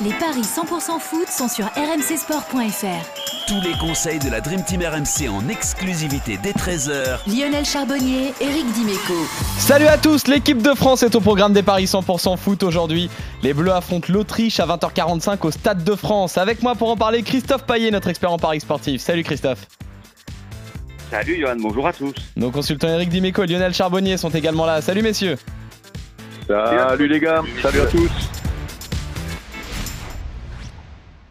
Les paris 100% foot sont sur rmcsport.fr. Tous les conseils de la Dream Team RMC en exclusivité dès 13h. Lionel Charbonnier, Eric Dimeco. Salut à tous, l'équipe de France est au programme des paris 100% foot aujourd'hui. Les Bleus affrontent l'Autriche à 20h45 au Stade de France. Avec moi pour en parler, Christophe Paillet, notre expert en paris sportif. Salut Christophe. Salut Johan, bonjour à tous. Nos consultants Eric Dimeco et Lionel Charbonnier sont également là. Salut messieurs. Salut les gars, salut à tous.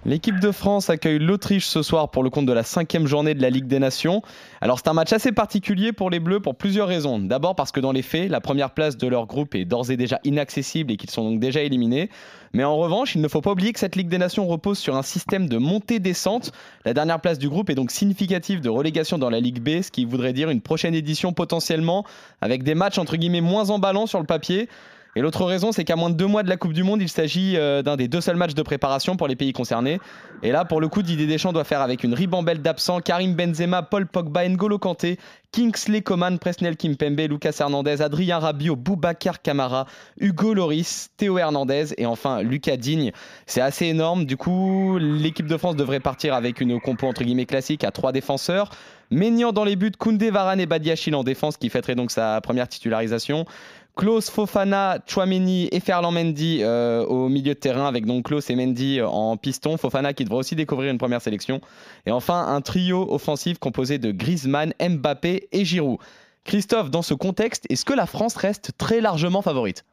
L'équipe de France accueille l'Autriche ce soir pour le compte de la cinquième journée de la Ligue des Nations. Alors c'est un match assez particulier pour les Bleus pour plusieurs raisons. D'abord parce que dans les faits, la première place de leur groupe est d'ores et déjà inaccessible et qu'ils sont donc déjà éliminés. Mais en revanche, il ne faut pas oublier que cette Ligue des Nations repose sur un système de montée-descente. La dernière place du groupe est donc significative de relégation dans la Ligue B, ce qui voudrait dire une prochaine édition potentiellement avec des matchs entre guillemets moins emballants sur le papier. Et l'autre raison, c'est qu'à moins de deux mois de la Coupe du Monde, il s'agit euh, d'un des deux seuls matchs de préparation pour les pays concernés. Et là, pour le coup, Didier Deschamps doit faire avec une ribambelle d'absents Karim Benzema, Paul Pogba, N'Golo Kanté, Kingsley Coman, Presnel Kimpembe, Lucas Hernandez, Adrien Rabiot, Boubacar Camara, Hugo Loris, Théo Hernandez et enfin Lucas Digne. C'est assez énorme. Du coup, l'équipe de France devrait partir avec une compo entre guillemets classique à trois défenseurs. Maignan dans les buts, Koundé, Varane et Badiachil en défense qui fêterait donc sa première titularisation. Klaus, Fofana, Chouameni et Ferland Mendy euh, au milieu de terrain avec donc Klaus et Mendy en piston. Fofana qui devrait aussi découvrir une première sélection. Et enfin un trio offensif composé de Griezmann, Mbappé et Giroud. Christophe, dans ce contexte, est-ce que la France reste très largement favorite?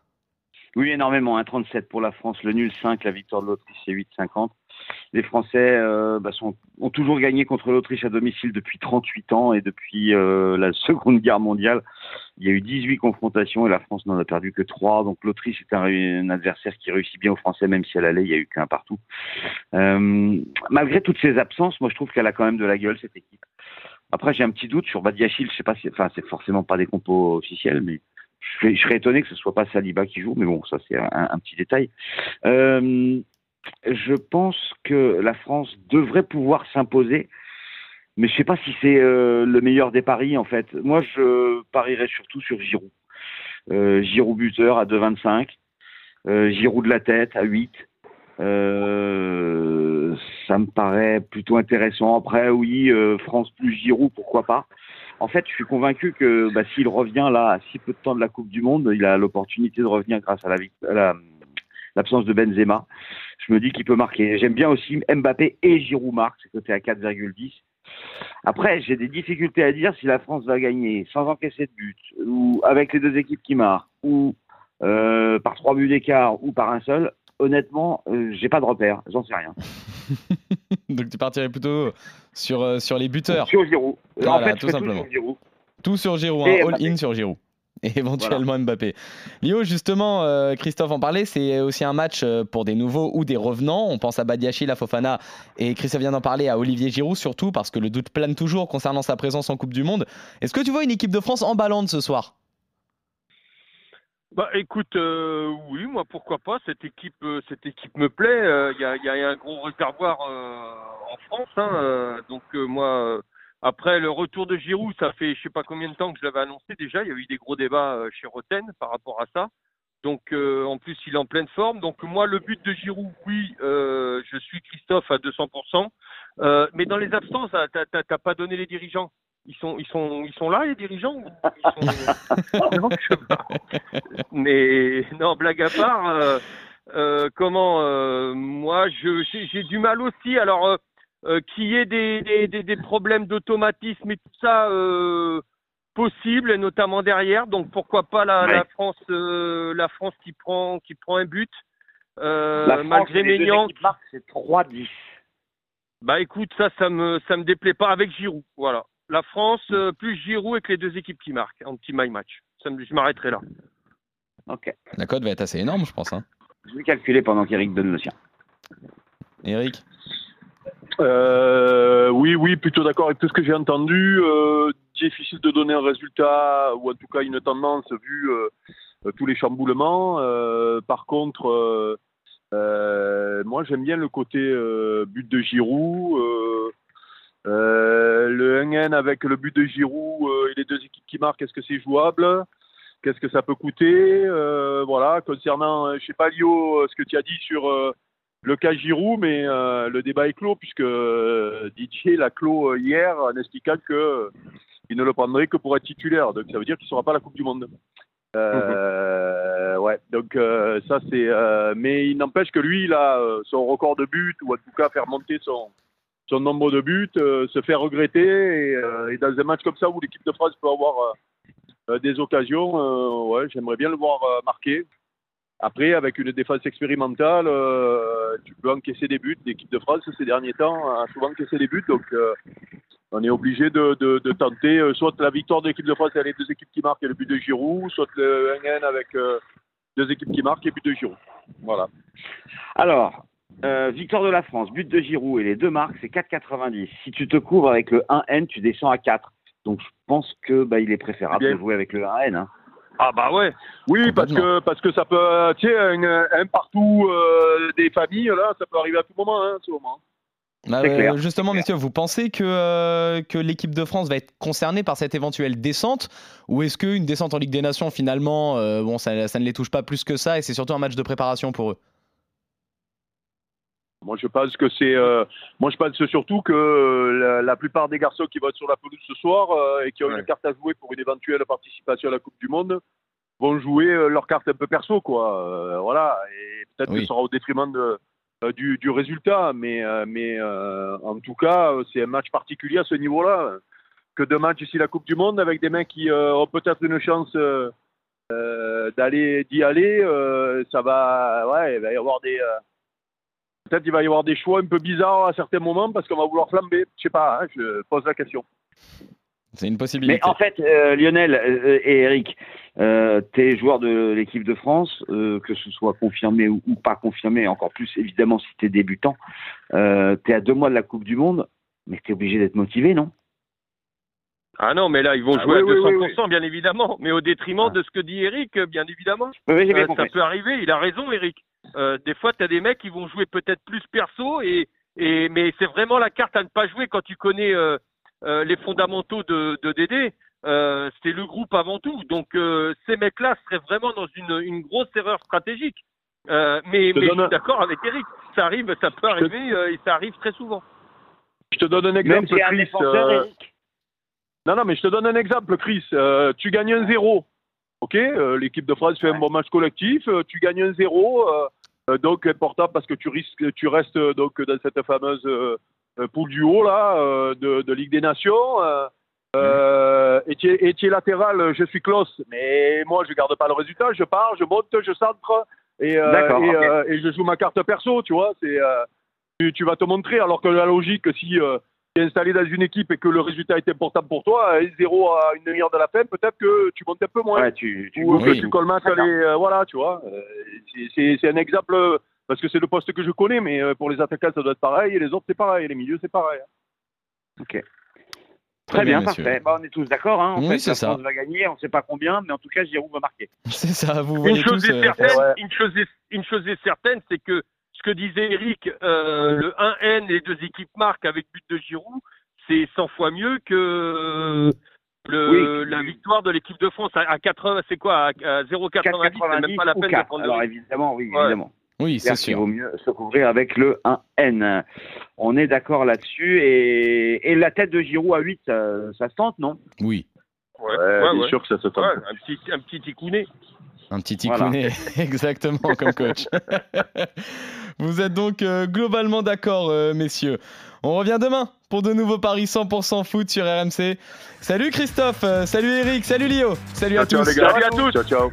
Oui, énormément. 1,37 pour la France, le nul 5, la victoire de l'Autriche c'est 8,50 les Français euh, bah, ont toujours gagné contre l'Autriche à domicile depuis 38 ans et depuis euh, la Seconde Guerre mondiale, il y a eu 18 confrontations et la France n'en a perdu que 3. Donc l'Autriche est un, adversaire qui réussit bien aux Français, même si elle allait, il y a eu qu'un partout. Euh, malgré toutes ces absences, moi je trouve qu'elle a quand même de la gueule cette équipe. Après, j'ai un petit doute sur Badiachil. Je sais pas si, enfin, c'est forcément pas des compos officiels, mais je, serais étonné que ce soit pas Saliba qui joue. Mais bon, ça c'est un, petit détail. Je pense que la France devrait pouvoir s'imposer, mais je ne sais pas si c'est euh, le meilleur des paris en fait. Moi, je parierais surtout sur Giroud. Euh, Giroud buteur à 2,25, euh, Giroud de la tête à 8. Euh, ça me paraît plutôt intéressant. Après, oui, France plus Giroud, pourquoi pas. En fait, je suis convaincu que bah, s'il revient là à si peu de temps de la Coupe du Monde, il a l'opportunité de revenir grâce à la, l'absence de Benzema je me dis qu'il peut marquer. J'aime bien aussi Mbappé et Giroud marquent, c'est côté à 4,10. Après, j'ai des difficultés à dire si la France va gagner sans encaisser de but, ou avec les deux équipes qui marquent, ou euh, par trois buts d'écart, ou par un seul. Honnêtement, euh, j'ai pas de repère, j'en sais rien. Donc tu partirais plutôt sur, euh, sur les buteurs Sur Giroud. en fait, tout simplement. Tout sur Giroud. Tout sur Giroud, hein, all-in sur Giroud et éventuellement Mbappé. Lio, justement, euh, Christophe en parlait, c'est aussi un match euh, pour des nouveaux ou des revenants. On pense à Badiachil, à Fofana et Christophe vient d'en parler à Olivier Giroud surtout parce que le doute plane toujours concernant sa présence en Coupe du Monde. Est-ce que tu vois une équipe de France emballante ce soir? Bah écoute, euh, oui, moi pourquoi pas. Cette équipe, cette équipe me plaît. Il y, a, un gros réservoir en France, hein, donc moi après, le retour de Giroud, ça fait je sais pas combien de temps que je l'avais annoncé déjà. Il y a eu des gros débats euh, chez Roten par rapport à ça. Donc, euh, en plus, il est en pleine forme. Donc, moi, le but de Giroud, oui, euh, je suis Christophe à 200%. Euh, mais dans les absences, t'as pas donné les dirigeants. Ils sont, ils sont, ils sont là, les dirigeants Mais non, blague à part. Euh, comment Moi, j'ai du mal aussi. Alors euh, qu'il y ait des, des, des, problèmes d'automatisme et tout ça euh, possible, notamment derrière. Donc pourquoi pas la, la France, euh, la France qui prend qui prend un but euh, la France, malgré Ménian. C'est 3-10. Bah écoute, ça, ça me ça me déplaît pas avec Giroud. Voilà. La France euh, plus Giroud avec les deux équipes qui marquent en petit my match. Ça me, je m'arrêterai là. Ok. La cote va être assez énorme, je pense. Hein. Je vais calculer pendant qu'Eric donne le sien. Eric euh, oui, oui, plutôt d'accord avec tout ce que j'ai entendu. Euh, difficile de donner un résultat ou en tout cas une tendance vu euh, tous les chamboulements. Euh, par contre, euh, moi j'aime bien le côté but de Giroud. le 1N avec le but de Giroud et les deux équipes qui marquent, est-ce que c'est jouable? Qu'est-ce que ça peut coûter? Voilà, concernant, je sais pas Lio, ce que tu as dit sur le cas Giroud, mais euh, le débat est clos puisque euh, Didier l'a clos euh, hier en expliquant que il ne le prendrait que pour être titulaire. Donc ça veut dire qu'il ne sera pas à la Coupe du Monde. Euh, Ouais, donc euh, ça c'est. euh, mais il n'empêche que lui, il a euh, son record de buts ou en tout cas faire monter son son nombre de buts, euh, se faire regretter et, euh, et dans un match comme ça où l'équipe de France peut avoir euh, euh, des occasions, euh, ouais, j'aimerais bien le voir euh, marquer. Après, avec une défense expérimentale, euh, tu peux encaisser des buts. L'équipe de France, ces derniers temps, a souvent encaissé des buts. Donc, euh, on est obligé de, de, de tenter euh, soit la victoire de l'équipe de France avec les deux équipes qui marquent et le but de Giroud, soit le 1-1 avec euh, deux équipes qui marquent et but de Giroud. Voilà. Alors, euh, victoire de la France, but de Giroud et les deux marques, c'est 4,90. Si tu te couvres avec le 1N, tu descends à 4. Donc je pense que bah, il est préférable Bien. de jouer avec le 1N. hein. Ah bah ouais. Oui, parce que, parce que ça peut, tu sais, un, un partout euh, des familles, là, ça peut arriver à tout moment, hein, moment. Bah, euh, clair. justement, messieurs, vous pensez que, euh, que l'équipe de France va être concernée par cette éventuelle descente Ou est-ce qu'une descente en Ligue des Nations, finalement, euh, bon, ça, ça ne les touche pas plus que ça et c'est surtout un match de préparation pour eux? Moi, je pense que c'est. euh, moi, je pense surtout que euh, la, la plupart des garçons qui vont être sur la pelouse ce soir euh, et qui ont Ouais. une carte à jouer pour une éventuelle participation à la Coupe du Monde vont jouer leur carte un peu perso, quoi. Voilà. Et peut-être Oui. que ce sera au détriment de, du, du résultat, mais, mais en tout cas, c'est un match particulier à ce niveau-là. Que de matchs ici la Coupe du Monde avec des mecs qui ont peut-être une chance. d'aller d'y aller ça va ouais il va y avoir des peut-être il va y avoir des choix un peu bizarres à certains moments parce qu'on va vouloir flamber je sais pas hein, je pose la question C'est une possibilité. Mais en fait, euh, Lionel euh, et Eric, euh, t'es joueur de l'équipe de France, euh, que ce soit confirmé ou, ou pas confirmé, encore plus évidemment si t'es débutant, euh, t'es à deux mois de la Coupe du Monde, mais t'es obligé d'être motivé, non? Ah non, mais là, ils vont Ah jouer oui, à oui, 200%, oui, bien évidemment, mais au détriment Ah. de ce que dit Eric, bien évidemment. Euh, ça peut arriver, il a raison, Eric. Euh, des fois, tu as des mecs qui vont jouer peut-être plus perso, et, et, mais c'est vraiment la carte à ne pas jouer quand tu connais euh, euh, les fondamentaux de, de Dédé. Euh, c'est le groupe avant tout. Donc, euh, ces mecs-là seraient vraiment dans une, une grosse erreur stratégique. Euh, mais je un- suis d'accord avec Eric. Ça arrive, ça peut arriver, euh, et ça arrive très souvent. je te donne un Même exemple un Chris euh, non non mais je te donne un exemple Chris Euh, tu gagnes un zéro ok euh, l'équipe de France fait un bon match collectif euh, tu gagnes un zéro euh, donc important parce que tu risques tu restes donc dans cette fameuse poule du haut là de, de Ligue des Nations euh, et tu es, et tu es latéral, je suis close, mais moi je garde pas le résultat, je pars, je monte, je centre et, euh, euh, je joue ma carte perso, tu vois. C'est tu, tu vas te montrer, alors que la logique, si es installé dans une équipe et que le résultat est important pour toi, euh, zéro à une demi-heure de la fin, peut-être que tu montes un peu moins Ouais, tu, tu ou que oui. tu colmates Très les, bien. euh, voilà, tu vois. Euh, c'est- un exemple euh, parce que c'est le poste que je connais, mais euh, pour les attaquants ça doit être pareil et les autres c'est pareil, les milieux c'est pareil. Très bien, parfait. Bah, on est tous d'accord. Hein. En Oui, fait, c'est la ça. France va gagner, on ne sait pas combien, mais en tout cas, Giroud va marquer. C'est ça, vous Une voyez chose, tous. est euh, certaine, ouais. une, chose est, une chose est certaine, c'est que ce que disait Eric, euh, le 1N, les deux équipes marquent avec but de Giroud, c'est 100 fois mieux que le, Oui. la victoire de l'équipe de France à, à 80, c'est quoi, à, à 0,90, c'est même 4,90 pas la peine de 4. prendre de Alors évidemment, oui, Ouais. évidemment. Oui, c'est Certes, il sûr. vaut mieux se couvrir avec le 1N. On est d'accord là-dessus. Et, et la tête de Giroud à 8, ça, ça se tente, non? Oui, Ouais, Ouais, ouais, bien ouais. sûr que ça se tente. Ouais, un petit, un petit ticounet. Un petit Voilà. ticounet, exactement comme coach. vous êtes donc euh, globalement d'accord, euh, messieurs. On revient demain pour de nouveaux paris 100% foot sur RMC. Salut Christophe, euh, salut Eric, salut Lio, salut à ciao, tous. les gars. Salut à tous. Ciao ciao.